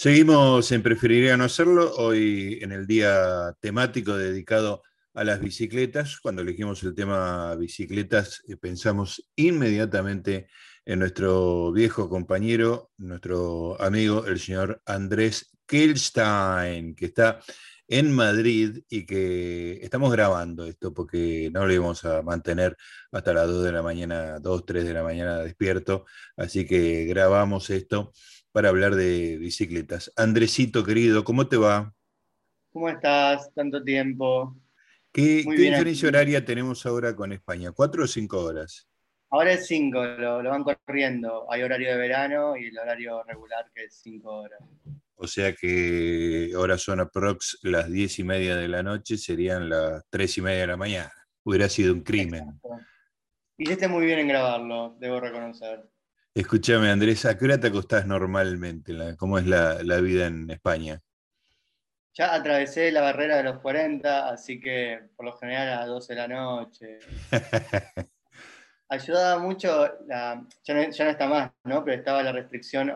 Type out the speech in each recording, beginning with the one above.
Seguimos en Preferiría no hacerlo, hoy en el día temático dedicado a las bicicletas. Cuando elegimos el tema bicicletas, eh, pensamos inmediatamente en nuestro viejo compañero, nuestro amigo, el señor Andrés Kelstein, que está en Madrid y que estamos grabando esto porque no lo íbamos a mantener hasta las 2 de la mañana, 2, 3 de la mañana despierto, así que grabamos esto para hablar de bicicletas. Andresito, querido, ¿cómo te va? ¿Cómo estás? Tanto tiempo. ¿Qué, diferencia horaria tenemos ahora con España? ¿Cuatro o cinco horas? Ahora es cinco, lo, van corriendo. Hay horario de verano y el horario regular que es cinco horas. O sea que ahora son aprox las diez y media de la noche, serían las tres y media de la mañana. Hubiera sido un crimen. Y esté muy bien en grabarlo, debo reconocer. Escúchame, Andrés, ¿a qué hora te acostás normalmente? ¿Cómo es la, vida en España? Ya atravesé la barrera de los 40, así que por lo general a las 12 de la noche. Ayudaba mucho, ya, no, está más, ¿no? Pero estaba la restricción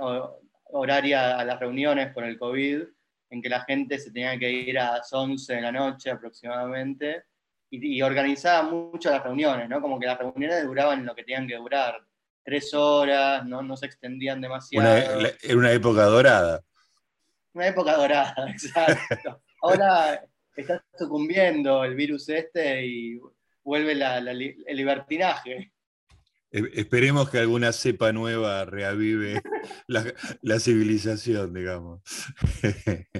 horaria a las reuniones por el COVID, en que la gente se tenía que ir a las 11 de la noche aproximadamente, y, y organizaba mucho las reuniones, ¿no? Como que las reuniones duraban lo que tenían que durar, tres horas, no, no se extendían demasiado. Era una época dorada. Una época dorada, exacto. Ahora está sucumbiendo el virus este y vuelve el libertinaje. Esperemos que alguna cepa nueva reavive la, civilización, digamos.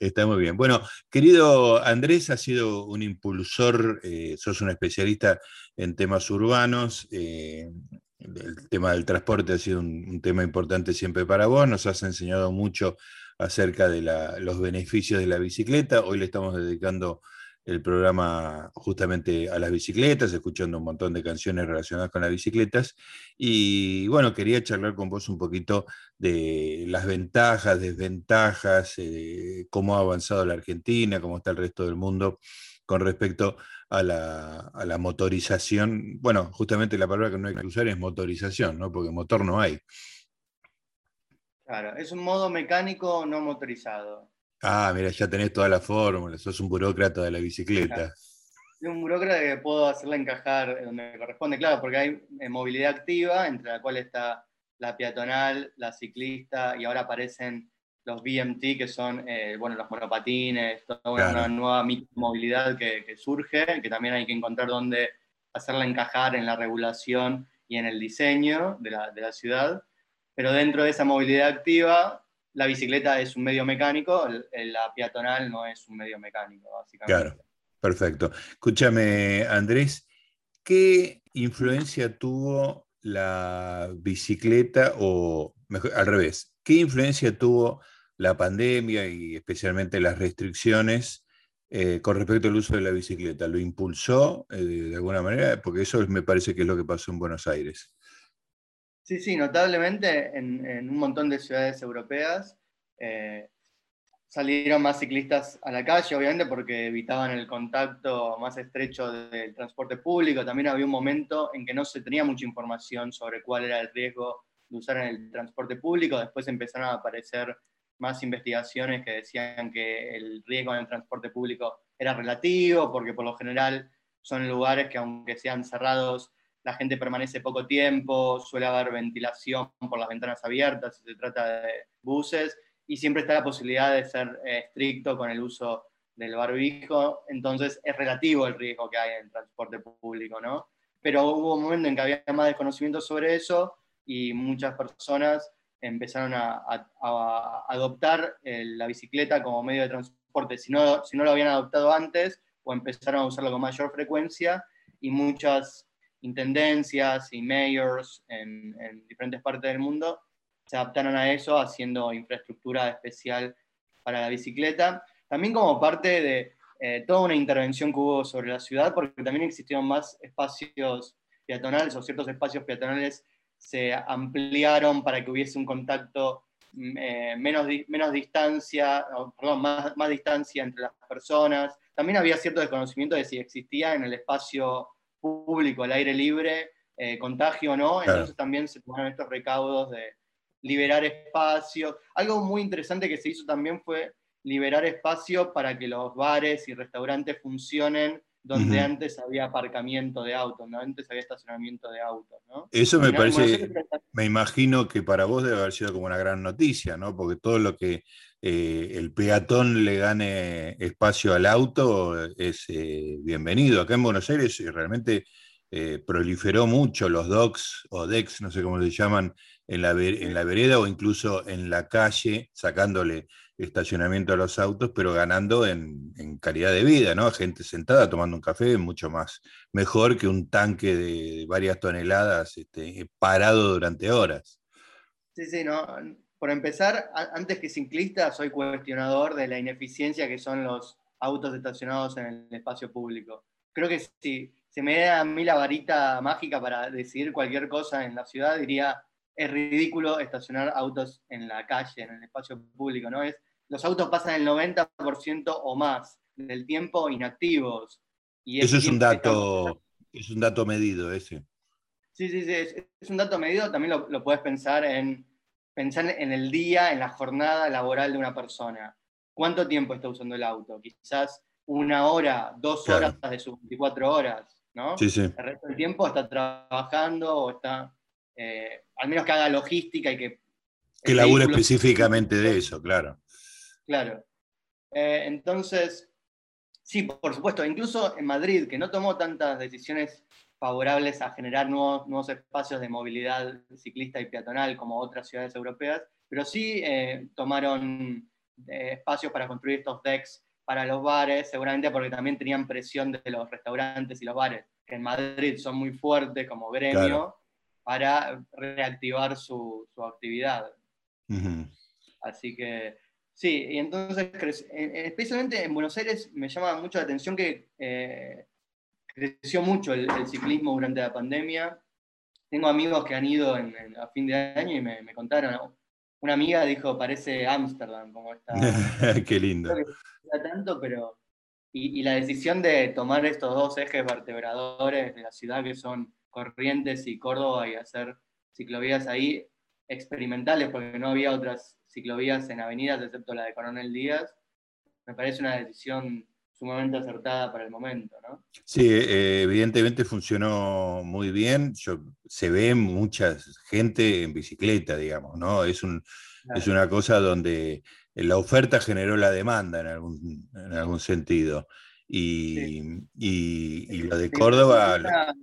Está muy bien. Bueno, querido Andrés, has sido un impulsor, eh, sos un especialista en temas urbanos, eh, el tema del transporte ha sido un, tema importante siempre para vos, nos has enseñado mucho acerca de los beneficios de la bicicleta, hoy le estamos dedicando el programa justamente a las bicicletas, escuchando un montón de canciones relacionadas con las bicicletas. Y bueno, quería charlar con vos un poquito de las ventajas, desventajas, eh, cómo ha avanzado la Argentina, cómo está el resto del mundo con respecto a la, motorización. Bueno, justamente la palabra que no hay que usar es motorización, ¿no? porque motor no hay. Claro, es un modo mecánico no motorizado. Ah, mira, ya tenés toda la fórmula, sos un burócrata de la bicicleta. Soy un burócrata que puedo hacerla encajar donde corresponde, claro, porque hay eh, movilidad activa, entre la cual está la peatonal, la ciclista, y ahora aparecen los BMT, que son eh, bueno, los monopatines, toda una nueva movilidad que, surge, que también hay que encontrar dónde hacerla encajar en la regulación y en el diseño de la, de la ciudad. Pero dentro de esa movilidad activa, la bicicleta es un medio mecánico, la peatonal no es un medio mecánico, básicamente. Claro, perfecto. Escúchame, Andrés, ¿qué influencia tuvo la bicicleta, o mejor, al revés, qué influencia tuvo la pandemia y especialmente las restricciones eh, con respecto al uso de la bicicleta? ¿Lo impulsó eh, de alguna manera? Porque eso me parece que es lo que pasó en Buenos Aires. Sí, sí, notablemente en, un montón de ciudades europeas eh, salieron más ciclistas a la calle, obviamente porque evitaban el contacto más estrecho del transporte público. También había un momento en que no se tenía mucha información sobre cuál era el riesgo de usar en el transporte público. Después empezaron a aparecer más investigaciones que decían que el riesgo en el transporte público era relativo, porque por lo general son lugares que aunque sean cerrados, la gente permanece poco tiempo, suele haber ventilación por las ventanas abiertas si se trata de buses, y siempre está la posibilidad de ser eh, estricto con el uso del barbijo, entonces es relativo el riesgo que hay en el transporte público, ¿no? Pero hubo un momento en que había más desconocimiento sobre eso y muchas personas empezaron a, adoptar eh, la bicicleta como medio de transporte, si no, si no lo habían adoptado antes, o empezaron a usarlo con mayor frecuencia, y muchas intendencias y mayors en, diferentes partes del mundo se adaptaron a eso haciendo infraestructura especial para la bicicleta. También como parte de eh, toda una intervención que hubo sobre la ciudad, porque también existieron más espacios peatonales o ciertos espacios peatonales se ampliaron para que hubiese un contacto, mm, eh, menos, menos distancia, perdón, más, más, distancia entre las personas. También había cierto desconocimiento de si existía en el espacio público, al aire libre, eh, contagio o no, entonces también se tomaron estos recaudos de, liberar espacio. Algo muy interesante que se hizo también fue liberar espacio para que los bares y restaurantes funcionen donde antes había aparcamiento de autos, ¿no? antes había estacionamiento de autos. ¿no? Eso me parece, me imagino que para vos debe haber sido como una gran noticia, ¿no? porque todo lo que eh, el peatón le gane espacio al auto es eh, bienvenido. Acá en Buenos Aires eh, realmente proliferó mucho los docks o decks, no sé cómo se llaman, en la, en la vereda o incluso en la calle, sacándole estacionamiento a los autos, pero ganando en, calidad de vida, ¿no? Gente sentada tomando un café, mucho más mejor que un tanque de varias toneladas este, parado durante horas. Sí, sí, no. Por empezar, antes que ciclista, soy cuestionador de la ineficiencia que son los autos estacionados en el espacio público. Creo que si se me da a mí la varita mágica para decidir cualquier cosa en la ciudad, diría, es ridículo estacionar autos en la calle, en el espacio público, ¿no? Es los autos pasan el 90% o más del tiempo inactivos. Y Eso es un dato, es un dato medido ese. Sí, sí, sí, es, un dato medido, también lo, puedes pensar en, pensar en el día, en la jornada laboral de una persona. ¿Cuánto tiempo está usando el auto? Quizás una hora, dos horas de sus 24 horas, ¿no? Sí, sí. El resto del tiempo está trabajando o está, eh, al menos que haga logística y que... Que labure específicamente de eso, claro. Claro. Eh, entonces, sí, por supuesto, incluso en Madrid, que no tomó tantas decisiones favorables a generar nuevos, nuevos espacios de movilidad ciclista y peatonal como otras ciudades europeas, pero sí eh, tomaron eh, espacios para construir estos decks para los bares, seguramente porque también tenían presión de los restaurantes y los bares, que en Madrid son muy fuertes como gremio, para reactivar su, actividad. Así que Sí, y entonces, especialmente en Buenos Aires, me llama mucho la atención que eh, creció mucho el, ciclismo durante la pandemia. Tengo amigos que han ido a fin de año y me, contaron, una amiga dijo, parece Ámsterdam, como está. Qué lindo. No tanto, pero... Y, y, la decisión de tomar estos dos ejes vertebradores de la ciudad, que son Corrientes y Córdoba, y hacer ciclovías ahí experimentales, porque no había otras ciclovías en avenidas, excepto la de Coronel Díaz, me parece una decisión sumamente acertada para el momento, ¿no? Sí, eh, evidentemente funcionó muy bien. Yo, se ve mucha gente en bicicleta, digamos, ¿no? Es, un, es una cosa donde la oferta generó la demanda en algún, en algún sentido. Y, y, lo de Córdoba... La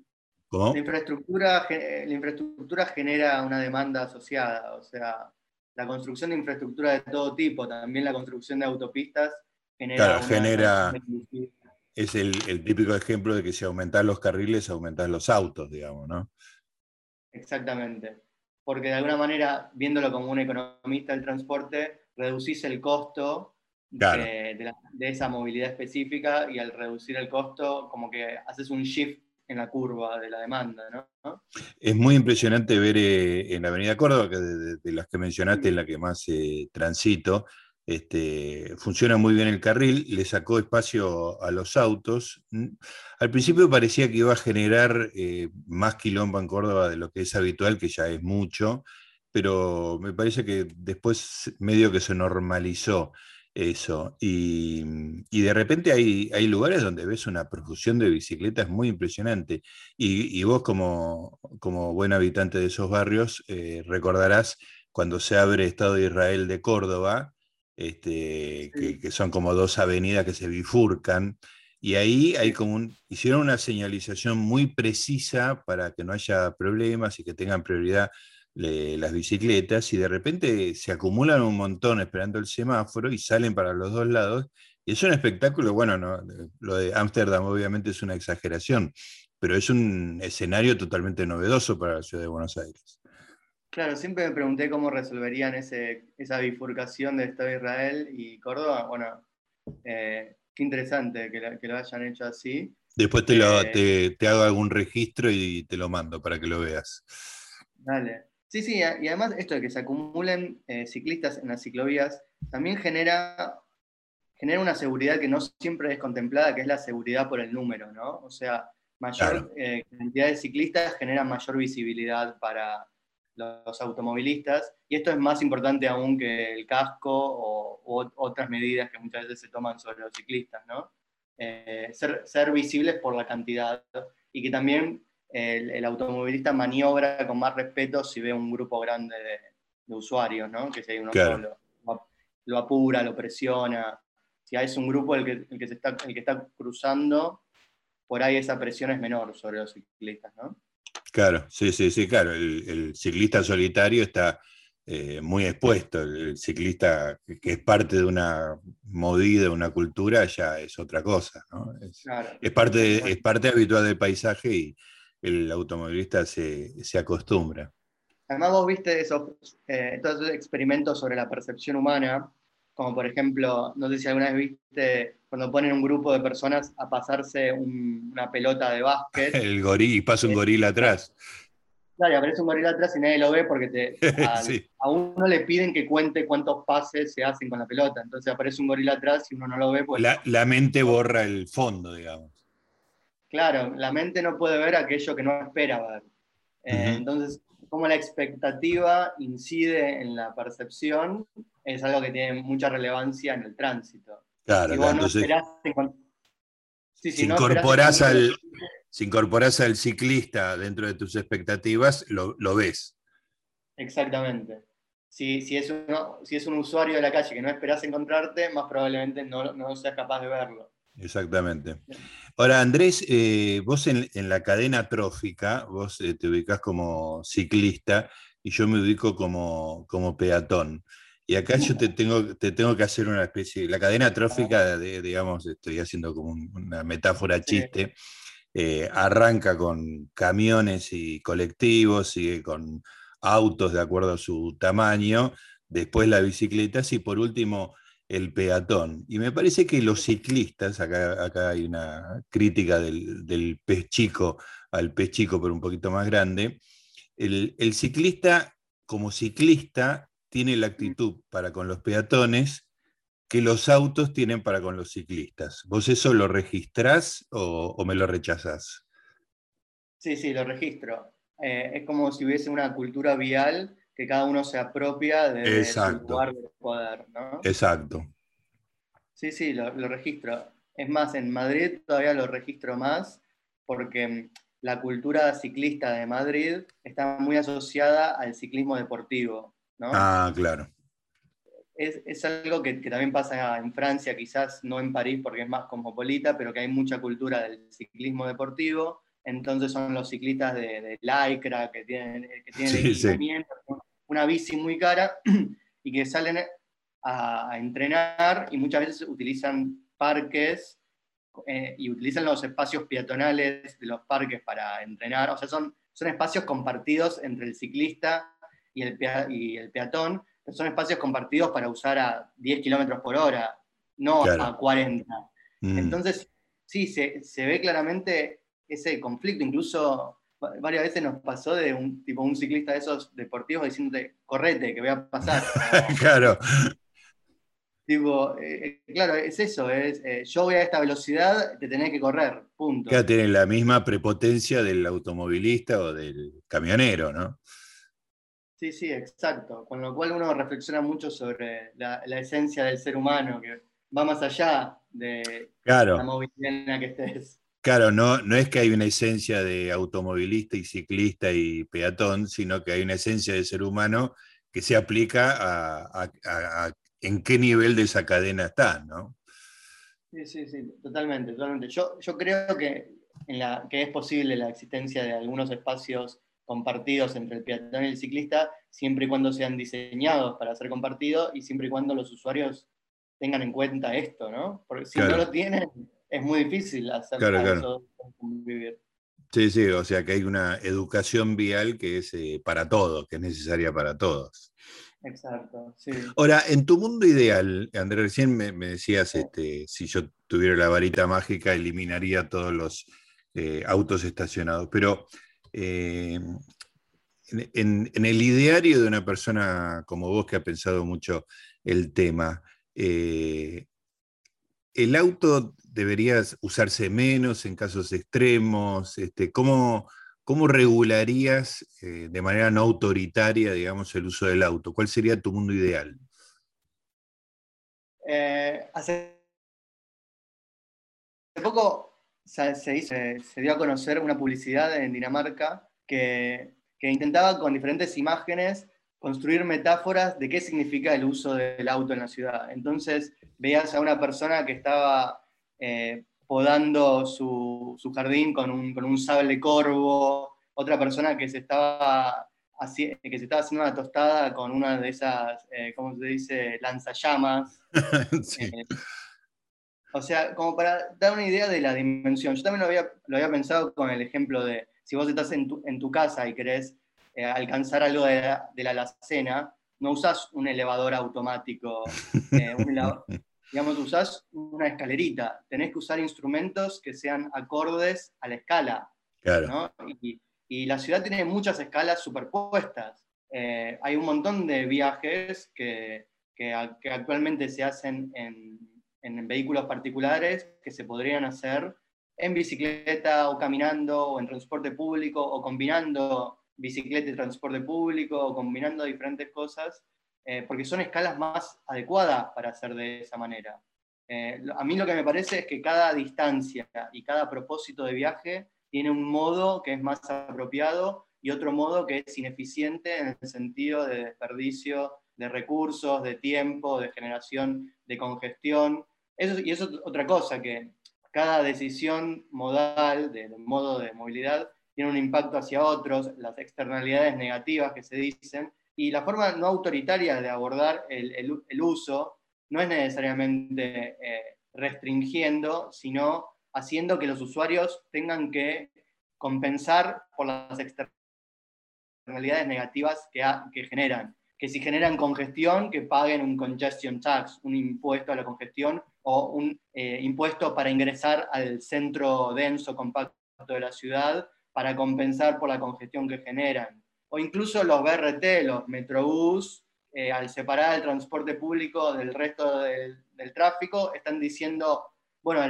infraestructura, la infraestructura genera una demanda asociada, o sea, la construcción de infraestructura de todo tipo, también la construcción de autopistas, genera... Claro, genera... Es el, típico ejemplo de que si aumentas los carriles, aumentas los autos, digamos, ¿no? Exactamente. Porque de alguna manera, viéndolo como un economista del transporte, reducís el costo de, de, esa movilidad específica y al reducir el costo, como que haces un shift en la curva de la demanda. ¿no? Es muy impresionante ver eh, en la Avenida Córdoba, que de, las que mencionaste es la que más eh, transito, este, funciona muy bien el carril, le sacó espacio a los autos. Al principio parecía que iba a generar eh, más quilombo en Córdoba de lo que es habitual, que ya es mucho, pero me parece que después medio que se normalizó eso. Y, de repente hay, hay, lugares donde ves una profusión de bicicletas muy impresionante. Y, vos como, como, buen habitante de esos barrios eh, recordarás cuando se abre Estado de Israel de Córdoba, este, que, son como dos avenidas que se bifurcan. Y ahí hay como un, hicieron una señalización muy precisa para que no haya problemas y que tengan prioridad las bicicletas y de repente se acumulan un montón esperando el semáforo y salen para los dos lados. Y es un espectáculo, bueno, no, lo de Ámsterdam obviamente es una exageración, pero es un escenario totalmente novedoso para la ciudad de Buenos Aires. Claro, siempre me pregunté cómo resolverían ese, esa bifurcación de Estado de Israel y Córdoba. Bueno, eh, qué interesante que, lo hayan hecho así. Después te, lo, eh, te hago algún registro y te lo mando para que lo veas. Dale. Sí, sí, y además esto de que se acumulen eh, ciclistas en las ciclovías también genera, genera una seguridad que no siempre es contemplada, que es la seguridad por el número, ¿no? O sea, mayor eh, cantidad de ciclistas genera mayor visibilidad para, los automovilistas, y esto es más importante aún que el casco o, otras medidas que muchas veces se toman sobre los ciclistas, ¿no? Eh, ser, visibles por la cantidad y que también el, automovilista maniobra con más respeto si ve un grupo grande de, usuarios, ¿no? Que si hay uno solo, lo apura, lo presiona. Si hay un grupo el que, el que, se está, el que está cruzando, por ahí esa presión es menor sobre los ciclistas, ¿no? Claro, sí, sí, sí, claro. El, ciclista solitario está eh, muy expuesto. El ciclista que es parte de una movida, una cultura, ya es otra cosa. ¿no? Es, parte, es parte habitual del paisaje y el automovilista se, acostumbra. Además, vos viste esos, eh, todos esos experimentos sobre la percepción humana como por ejemplo, no sé si alguna vez viste cuando ponen un grupo de personas a pasarse una pelota de básquet. El gorila, y pasa un gorila atrás. Claro, aparece un gorila atrás y nadie lo ve porque te, a, uno le piden que cuente cuántos pases se hacen con la pelota. Entonces aparece un gorila atrás y uno no lo ve. Pues, la, mente borra el fondo, digamos. Claro, la mente no puede ver aquello que no espera ver. Eh, entonces, cómo la expectativa incide en la percepción es algo que tiene mucha relevancia en el tránsito. Claro, claro si, incorporás al, si al ciclista dentro de tus expectativas, lo, ves. Exactamente. Si, si, es si es un usuario de la calle que no esperás encontrarte, más probablemente no, no seas capaz de verlo. Exactamente. Ahora, Andrés, eh, vos en, la cadena trófica, vos eh, te ubicás como ciclista y yo me ubico como, como peatón. Y acá yo te tengo, te tengo que hacer una especie, la cadena trófica, de, digamos, estoy haciendo como una metáfora chiste, eh, arranca con camiones y colectivos, sigue con autos de acuerdo a su tamaño, después las bicicletas y por último el peatón. Y me parece que los ciclistas, acá, acá hay una crítica del, pez chico al pez chico, pero un poquito más grande, el, el ciclista como ciclista tiene la actitud para con los peatones que los autos tienen para con los ciclistas. ¿Vos eso lo registrás o, me lo rechazás? Sí, sí, lo registro. Eh, es como si hubiese una cultura vial que cada uno se apropia de su lugar de poder, ¿no? Exacto. Sí, sí, lo, lo, registro. Es más, en Madrid todavía lo registro más porque la cultura ciclista de Madrid está muy asociada al ciclismo deportivo. Ah, claro. Es, algo que, también pasa en Francia, quizás no en París porque es más cosmopolita, pero que hay mucha cultura del ciclismo deportivo. Entonces son los ciclistas de, lycra que tienen, que tienen una bici muy cara y que salen a, entrenar y muchas veces utilizan parques eh, y utilizan los espacios peatonales de los parques para entrenar. O sea, son, son espacios compartidos entre el ciclista y el, y el peatón, son espacios compartidos para usar a 10 kilómetros por hora, no a 40. Mm. Entonces, sí, se, se, ve claramente ese conflicto. Incluso varias veces nos pasó de un tipo un ciclista de esos deportivos diciéndote, correte, que voy a pasar. claro. Tipo, eh, claro, es eso, es eh, yo voy a esta velocidad, te tenés que correr, punto. Ya tiene la misma prepotencia del automovilista o del camionero, ¿no? Sí, sí, exacto. Con lo cual uno reflexiona mucho sobre la, esencia del ser humano, que va más allá de la movilidad en la que estés. Claro, no, no es que hay una esencia de automovilista y ciclista y peatón, sino que hay una esencia de ser humano que se aplica a, en qué nivel de esa cadena está, ¿no? Sí, sí, sí, totalmente, totalmente. Yo, yo creo que, en la, que es posible la existencia de algunos espacios compartidos entre el peatón y el ciclista, siempre y cuando sean diseñados para ser compartidos y siempre y cuando los usuarios tengan en cuenta esto, ¿no? Porque si no lo tienen, es muy difícil hacer eso convivir. Sí, sí, o sea que hay una educación vial que es eh, para todos, que es necesaria para todos. Exacto, sí. Ahora, en tu mundo ideal, Andrés, recién me, decías, este, si yo tuviera la varita mágica, eliminaría todos los eh, autos estacionados, pero eh, en, el ideario de una persona como vos que ha pensado mucho el tema, eh, ¿el auto debería usarse menos en casos extremos? Este, ¿cómo, ¿cómo regularías eh, de manera no autoritaria, digamos, el uso del auto? ¿Cuál sería tu mundo ideal? Eh, hace poco se, dio a conocer una publicidad en Dinamarca que, intentaba con diferentes imágenes construir metáforas de qué significa el uso del auto en la ciudad. Entonces veías a una persona que estaba eh, podando su, jardín con un, con un, sable corvo, otra persona que se estaba, que se estaba haciendo una tostada con una de esas, eh, ¿cómo se dice?, lanzallamas. Eh, o sea, como para dar una idea de la dimensión. Yo también lo había, lo había pensado con el ejemplo de si vos estás en tu, en tu casa y querés eh, alcanzar algo de la, de la alacena, no usás un elevador automático, digamos, usás una escalerita. Tenés que usar instrumentos que sean acordes a la escala. Claro. Y, y, la ciudad tiene muchas escalas superpuestas. Eh, hay un montón de viajes que, que, que actualmente se hacen en en vehículos particulares que se podrían hacer en bicicleta o caminando o en transporte público o combinando bicicleta y transporte público o combinando diferentes cosas, eh, porque son escalas más adecuadas para hacer de esa manera. Eh, a mí lo que me parece es que cada distancia y cada propósito de viaje tiene un modo que es más apropiado y otro modo que es ineficiente en el sentido de desperdicio de recursos, de tiempo, de generación de congestión eso, y eso es otra cosa, que cada decisión modal del modo de movilidad tiene un impacto hacia otros, las externalidades negativas que se dicen, y la forma no autoritaria de abordar el, el, uso no es necesariamente eh, restringiendo, sino haciendo que los usuarios tengan que compensar por las externalidades negativas que, que generan. Que si generan congestión, que paguen un congestion tax, un impuesto a la congestión, o un eh, impuesto para ingresar al centro denso, compacto de la ciudad, para compensar por la congestión que generan. O incluso los BRT, los Metrobús, eh, al separar el transporte público del resto del, tráfico, están diciendo, bueno,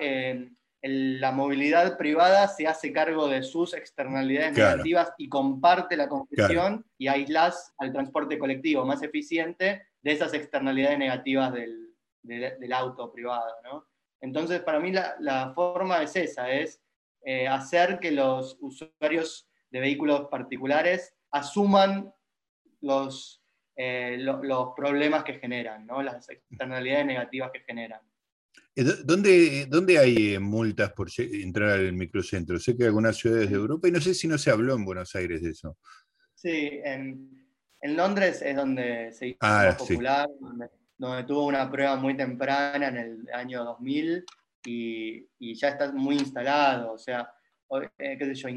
eh, la movilidad privada se hace cargo de sus externalidades negativas y comparte la congestión y aislas al transporte colectivo más eficiente de esas externalidades negativas del, del auto privado. ¿no? Entonces, para mí la, forma es esa, es eh, hacer que los usuarios de vehículos particulares asuman los, eh, los problemas que generan, ¿no? las externalidades negativas que generan. Eh, ¿Dónde, ¿Dónde, hay multas por entrar al microcentro? Sé que hay algunas ciudades de Europa y no sé si no se habló en Buenos Aires de eso. Sí, en, en Londres es donde se hizo ah, popular, donde tuvo una prueba muy temprana en el año 2000 y, y ya está muy instalado. O sea, eh, qué sé yo,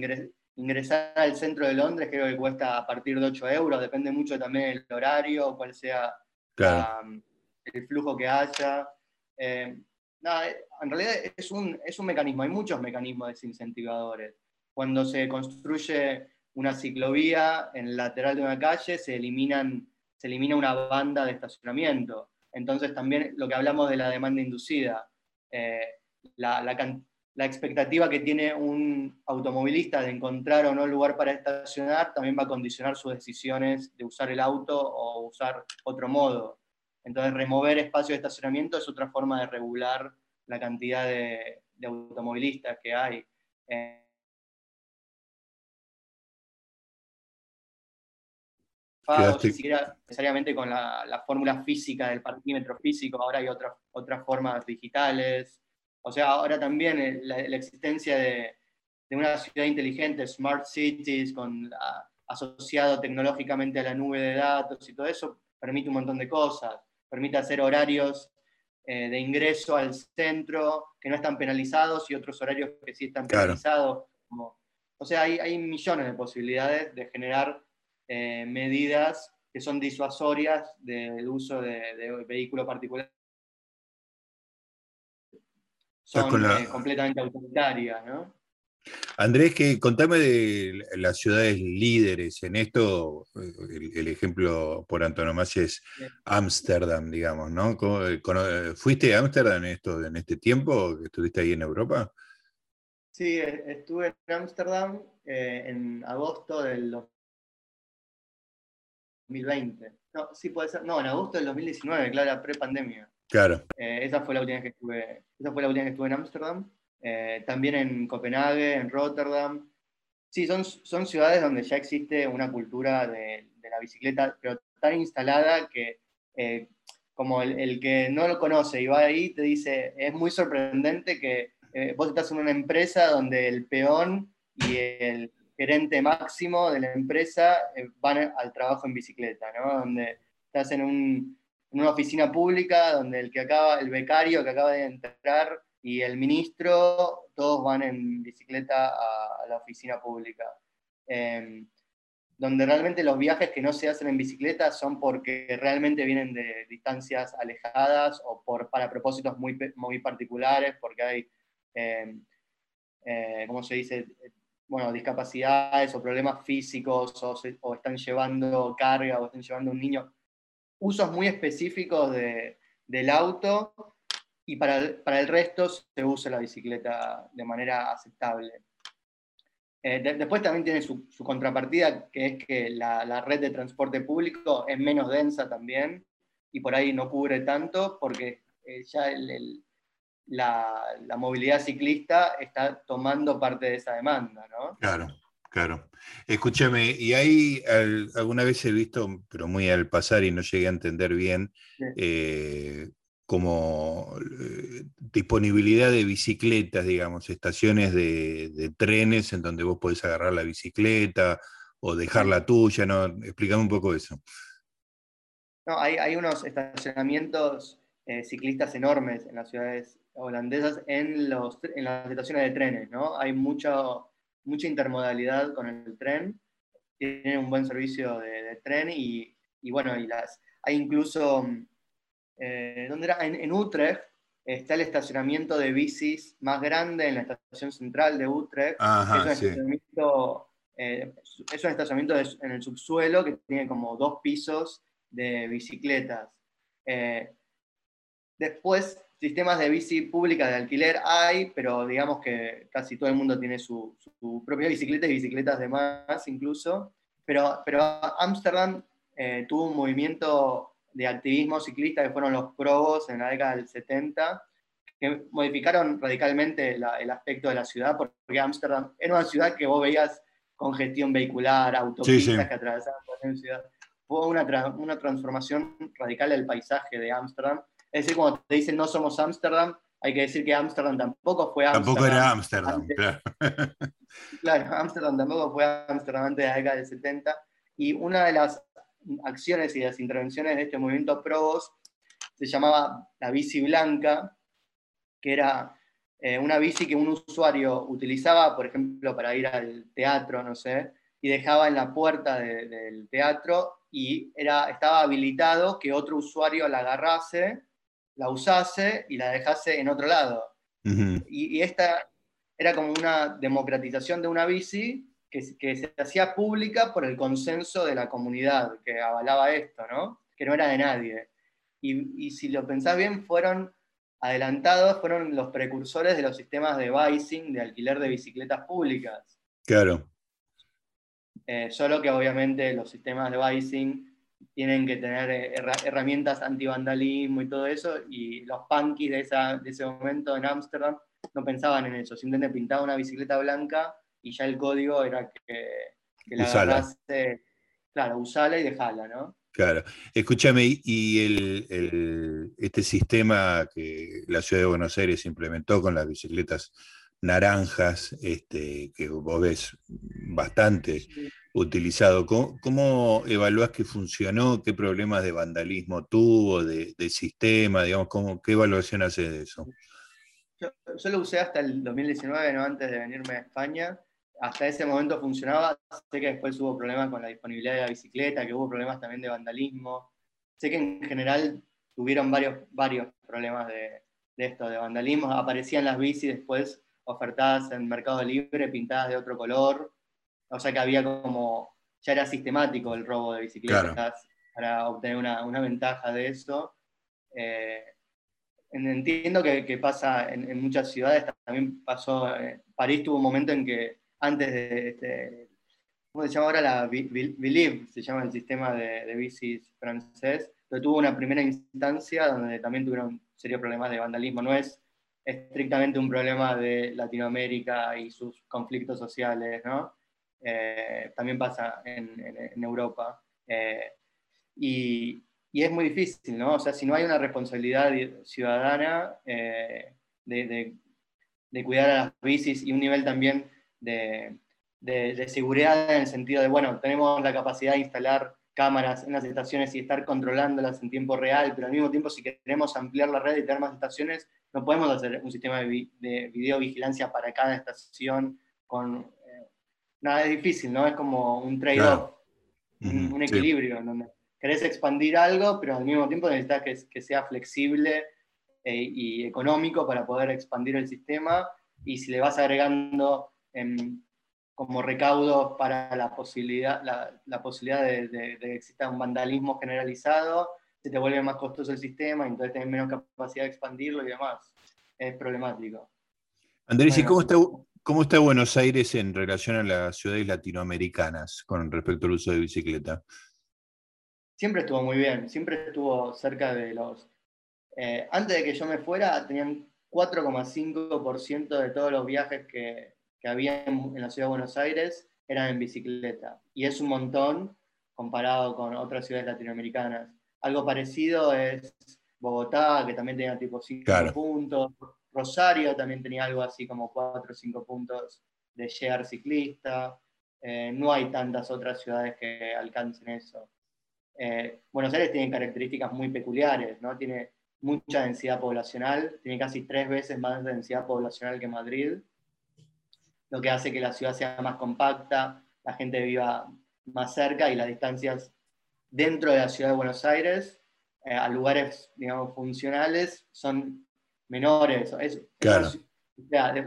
ingresar al centro de Londres creo que cuesta a partir de 8 euros, depende mucho también del horario, cuál sea el flujo que haya. Eh, nada, en realidad es un, es un mecanismo, hay muchos mecanismos desincentivadores. Cuando se construye una ciclovía en el lateral de una calle, se eliminan se elimina una banda de estacionamiento. Entonces también lo que hablamos de la demanda inducida, eh, la, expectativa que tiene un automovilista de encontrar o no lugar para estacionar también va a condicionar sus decisiones de usar el auto o usar otro modo. Entonces remover espacio de estacionamiento es otra forma de regular la cantidad de, automovilistas que hay. Eh, siquiera necesariamente con la, fórmula física del parquímetro físico, ahora hay otras, otras formas digitales. O sea, ahora también eh, la, existencia de, una ciudad inteligente, smart cities, con, asociado tecnológicamente a la nube de datos y todo eso, permite un montón de cosas. Permite hacer horarios eh, de ingreso al centro que no están penalizados y otros horarios que sí están penalizados. o sea, hay, hay millones de posibilidades de generar eh, medidas que son disuasorias del uso de, vehículos particulares. Son eh, completamente autoritarias, ¿no? Andrés, que contame de las ciudades líderes en esto, el, ejemplo por antonomasia es Ámsterdam, digamos, ¿no? Eh, ¿Fuiste a Ámsterdam en, esto, en este tiempo que estuviste ahí en Europa? Sí, estuve en Ámsterdam eh, en agosto del 2020. No, sí puede ser. No, en agosto del 2019, claro, pre-pandemia. Claro. Eh, esa fue la última que estuve, esa fue la última que estuve en Ámsterdam. Eh, también en Copenhague, en Rotterdam. Sí, son, son ciudades donde ya existe una cultura de, la bicicleta, pero tan instalada que eh, como el, que no lo conoce y va ahí te dice, es muy sorprendente que vos estás en una empresa donde el peón y el gerente máximo de la empresa van al trabajo en bicicleta, ¿no? Donde estás en un, en una oficina pública donde el que acaba, el becario que acaba de entrar y el ministro, todos van en bicicleta a, la oficina pública. Em, donde realmente los viajes que no se hacen en bicicleta son porque realmente vienen de distancias alejadas o por, para propósitos muy, muy particulares, porque hay, eh, ¿cómo se dice? Bueno, discapacidades o problemas físicos o, están llevando carga o están llevando un niño usos muy específicos del auto y para el, resto se usa la bicicleta de manera aceptable. Eh, después también tiene su, contrapartida, que es que la, red de transporte público es menos densa también y por ahí no cubre tanto porque eh, ya la, la, movilidad ciclista está tomando parte de esa demanda. ¿no? Claro. Claro. Escúchame, y hay alguna vez he visto, pero muy al pasar y no llegué a entender bien, eh, como eh, disponibilidad de bicicletas, digamos, estaciones de, trenes en donde vos podés agarrar la bicicleta o dejar la tuya, ¿no? Explícame un poco eso. No, hay, unos estacionamientos eh, ciclistas enormes en las ciudades holandesas en, los, en las estaciones de trenes, ¿no? Hay mucho mucha intermodalidad con el tren, tiene un buen servicio de, tren y, bueno, y las, hay incluso, eh, ¿dónde era? En, Utrecht está el estacionamiento de bicis más grande en la estación central de Utrecht. es, un estacionamiento, eh, es un estacionamiento en el subsuelo que tiene como dos pisos de bicicletas. Eh, después sistemas de bici pública de alquiler hay, pero digamos que casi todo el mundo tiene su, propia bicicleta y bicicletas de más incluso. Pero, pero Ámsterdam eh, tuvo un movimiento de activismo ciclista que fueron los probos en la década del 70, que modificaron radicalmente el aspecto de la ciudad, porque Ámsterdam era una ciudad que vos veías congestión vehicular, autopistas que atravesaban la ciudad. Fue una, una transformación radical del paisaje de Ámsterdam es decir, cuando te dicen no somos Ámsterdam, hay que decir que Ámsterdam tampoco fue Ámsterdam. Tampoco era Ámsterdam, claro. claro, Ámsterdam tampoco fue Ámsterdam antes de la década del 70. Y una de las acciones y las intervenciones de este movimiento Probos se llamaba la bici blanca, que era eh, una bici que un usuario utilizaba, por ejemplo, para ir al teatro, no sé, y dejaba en la puerta del teatro y era, estaba habilitado que otro usuario la agarrase la usase y la dejase en otro lado. y, esta era como una democratización de una bici que, se hacía pública por el consenso de la comunidad que avalaba esto, ¿no? que no era de nadie. Y, si lo pensás bien, fueron adelantados, fueron los precursores de los sistemas de bicing, de alquiler de bicicletas públicas. Claro. Eh, solo que obviamente los sistemas de bicing tienen que tener eh, herramientas anti-vandalismo y todo eso, y los punkies de, esa, de ese momento en Ámsterdam no pensaban en eso, simplemente pintaban una bicicleta blanca y ya el código era que, que la agarrase, claro, usala y dejala, ¿no? Claro. Escúchame, y el, este sistema que la ciudad de Buenos Aires implementó con las bicicletas naranjas, este, que vos ves bastante utilizado. ¿Cómo, evalúas que funcionó? ¿Qué problemas de vandalismo tuvo, de, sistema? Digamos, ¿cómo, ¿Qué evaluación hace de eso? Yo, lo usé hasta el 2019, ¿no? antes de venirme a España. Hasta ese momento funcionaba. Sé que después hubo problemas con la disponibilidad de la bicicleta, que hubo problemas también de vandalismo. Sé que en general tuvieron varios, varios problemas de, de esto, de vandalismo. Aparecían las bicis después ofertadas en Mercado Libre, pintadas de otro color o sea que había como, ya era sistemático el robo de bicicletas para obtener una, ventaja de eso. Eh, entiendo que, pasa en, muchas ciudades, también pasó, eh, París tuvo un momento en que antes de, este, ¿cómo se llama ahora? La Believe, se llama el sistema de, de bicis francés, pero tuvo una primera instancia donde también tuvieron serios problemas de vandalismo. No es estrictamente un problema de Latinoamérica y sus conflictos sociales, ¿no? Eh, también pasa en, Europa. Eh, y, es muy difícil, ¿no? O sea, si no hay una responsabilidad ciudadana eh, de, cuidar a las bicis y un nivel también de, de, seguridad en el sentido de, bueno, tenemos la capacidad de instalar cámaras en las estaciones y estar controlándolas en tiempo real, pero al mismo tiempo si queremos ampliar la red y tener más estaciones, no podemos hacer un sistema de, de videovigilancia para cada estación con... Nada, es difícil, ¿no? Es como un trade-off, un, equilibrio, donde querés expandir algo, pero al mismo tiempo necesitas que, que sea flexible eh, y económico para poder expandir el sistema, y si le vas agregando como recaudo para la posibilidad, la, posibilidad de, que exista un vandalismo generalizado, se te vuelve más costoso el sistema, entonces tienes menos capacidad de expandirlo y demás. Es problemático. Andrés, ¿y cómo está, cómo está Buenos Aires en relación a las ciudades latinoamericanas con respecto al uso de bicicleta? Siempre estuvo muy bien, siempre estuvo cerca de los... Eh, antes de que yo me fuera, tenían 4,5% de todos los viajes que, que había en, la ciudad de Buenos Aires eran en bicicleta. Y es un montón comparado con otras ciudades latinoamericanas. Algo parecido es Bogotá, que también tenía tipo 5 puntos. Rosario también tenía algo así como 4 o 5 puntos de share ciclista. Eh, no hay tantas otras ciudades que alcancen eso. Eh, Buenos Aires tiene características muy peculiares, ¿no? Tiene mucha densidad poblacional, tiene casi tres veces más densidad poblacional que Madrid, lo que hace que la ciudad sea más compacta, la gente viva más cerca y las distancias dentro de la ciudad de Buenos Aires eh, a lugares, digamos, funcionales son menores. Es, claro.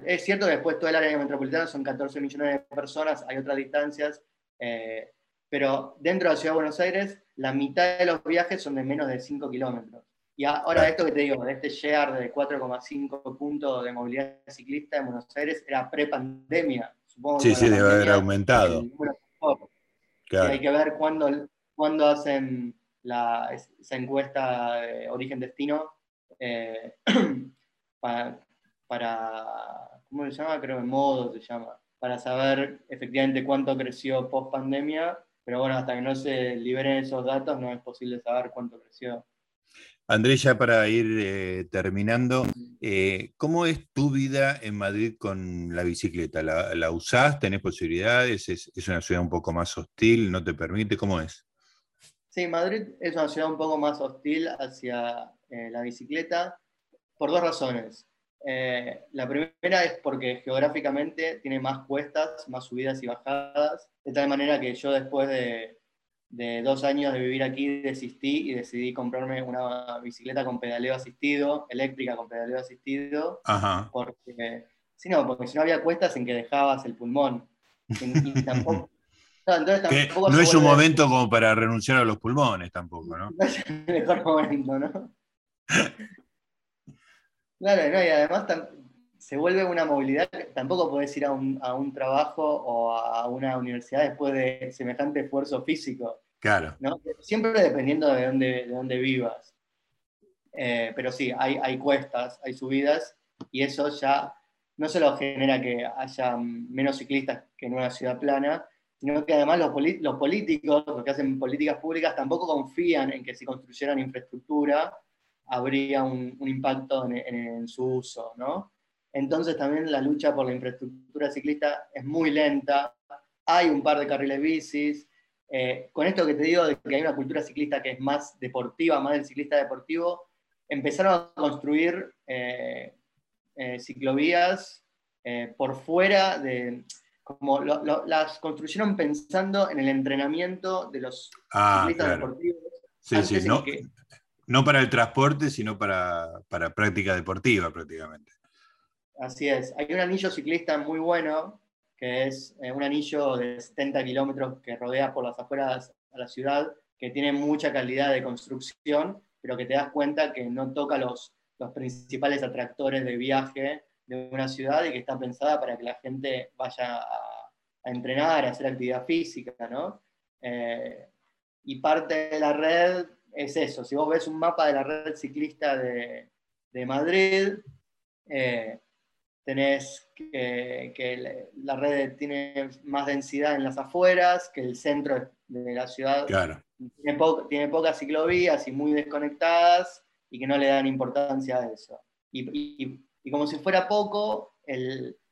es, cierto que después todo el área metropolitana son 14 millones de personas, hay otras distancias, eh, pero dentro de la ciudad de Buenos Aires la mitad de los viajes son de menos de 5 kilómetros. Y ahora esto que te digo, de este share de 4,5 puntos de movilidad ciclista en Buenos Aires era pre-pandemia. Sí, sí, debe haber aumentado. Y hay que ver cuándo, hacen esa encuesta de origen-destino eh, para, ¿cómo se llama? Creo que modo se llama, para saber efectivamente cuánto creció post-pandemia, pero bueno, hasta que no se liberen esos datos no es posible saber cuánto creció. Andrés, ya para ir eh, terminando, eh, ¿cómo es tu vida en Madrid con la bicicleta? ¿La, usás? ¿Tenés posibilidades? ¿Es, una ciudad un poco más hostil? ¿No te permite? ¿Cómo es? Sí, Madrid es una ciudad un poco más hostil hacia eh, la bicicleta por dos razones. la primera es porque geográficamente tiene más cuestas, más subidas y bajadas, de tal manera que yo después de de dos años de vivir aquí desistí y decidí comprarme una bicicleta con pedaleo asistido, eléctrica con pedaleo asistido, porque si no, porque si no había cuestas en que dejabas el pulmón. no, es un momento como para renunciar a los pulmones tampoco, ¿no? No es el mejor momento, ¿no? Claro, no, y además se vuelve una movilidad, tampoco podés ir a un, a un, trabajo o a una universidad después de semejante esfuerzo físico. Claro. Siempre dependiendo de dónde, de dónde vivas. Eh, pero sí, hay, hay cuestas, hay subidas, y eso ya no solo genera que haya menos ciclistas que en una ciudad plana, sino que además los, los políticos, los que hacen políticas públicas, tampoco confían en que si construyeran infraestructura habría un, un impacto en, en, su uso, ¿no? Entonces también la lucha por la infraestructura ciclista es muy lenta. Hay un par de carriles bicis. Eh, con esto que te digo de que hay una cultura ciclista que es más deportiva, más del ciclista deportivo, empezaron a construir eh, eh, ciclovías por fuera de... Como las construyeron pensando en el entrenamiento de los ah, ciclistas deportivos. Sí, sí, no, no, para el transporte, sino para, para práctica deportiva prácticamente. Así es. Hay un anillo ciclista muy bueno, que es eh, un anillo de 70 kilómetros que rodea por las afueras a la ciudad, que tiene mucha calidad de construcción, pero que te das cuenta que no toca los, los principales atractores de viaje de una ciudad y que está pensada para que la gente vaya a, entrenar, a hacer actividad física, ¿no? Eh, y parte de la red es eso. Si vos ves un mapa de la red ciclista de, Madrid, eh, tenés que, la red tiene más densidad en las afueras, que el centro de la ciudad tiene, pocas ciclovías y muy desconectadas y que no le dan importancia a eso. Y, como si fuera poco,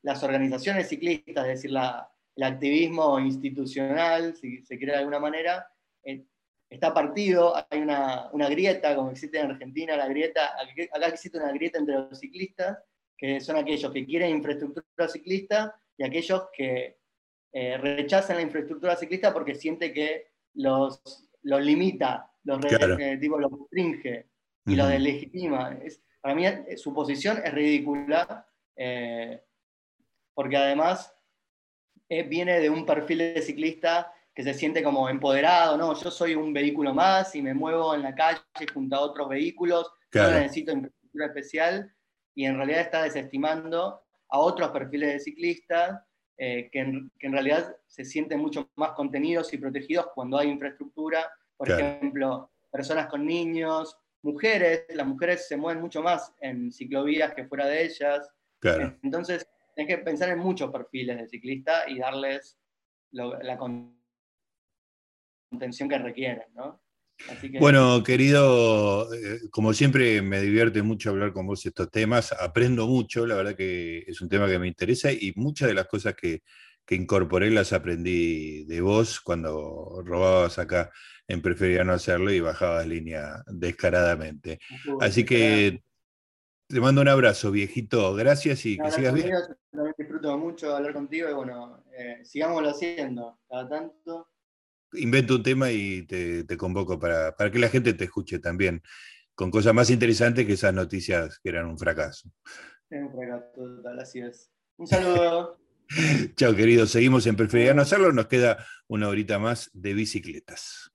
las organizaciones ciclistas, es decir, el activismo institucional, si se quiere de alguna manera, eh, está partido, hay una, grieta, como existe en Argentina, la grieta, acá existe una grieta entre los ciclistas, que son aquellos que quieren infraestructura ciclista y aquellos que eh, rechazan la infraestructura ciclista porque siente que los, los limita, los, eh, los restringe y los deslegitima. Es, para mí eh, su posición es ridícula, porque además viene de un perfil de ciclista que se siente como empoderado, no, yo soy un vehículo más y me muevo en la calle junto a otros vehículos, no necesito infraestructura especial, y en realidad está desestimando a otros perfiles de ciclistas eh, que, en, realidad se sienten mucho más contenidos y protegidos cuando hay infraestructura, por ejemplo, personas con niños, mujeres, las mujeres se mueven mucho más en ciclovías que fuera de ellas. Entonces, hay que pensar en muchos perfiles de ciclista y darles la contención que requieren, ¿no? Bueno, querido, eh, como siempre me divierte mucho hablar con vos estos temas, aprendo mucho, la verdad que es un tema que me interesa y muchas de las cosas que, incorporé las aprendí de vos cuando robabas acá en Prefería no hacerlo y bajabas línea descaradamente. Así que te mando un abrazo, viejito, gracias y que sigas bien. disfruto mucho hablar contigo y bueno, eh, sigámoslo haciendo cada tanto invento un tema y te, convoco para, que la gente te escuche también, con cosas más interesantes que esas noticias que eran un fracaso. un fracaso total, así es. Un saludo. Chao, querido. Seguimos en Preferir no hacerlo. Nos queda una horita más de bicicletas.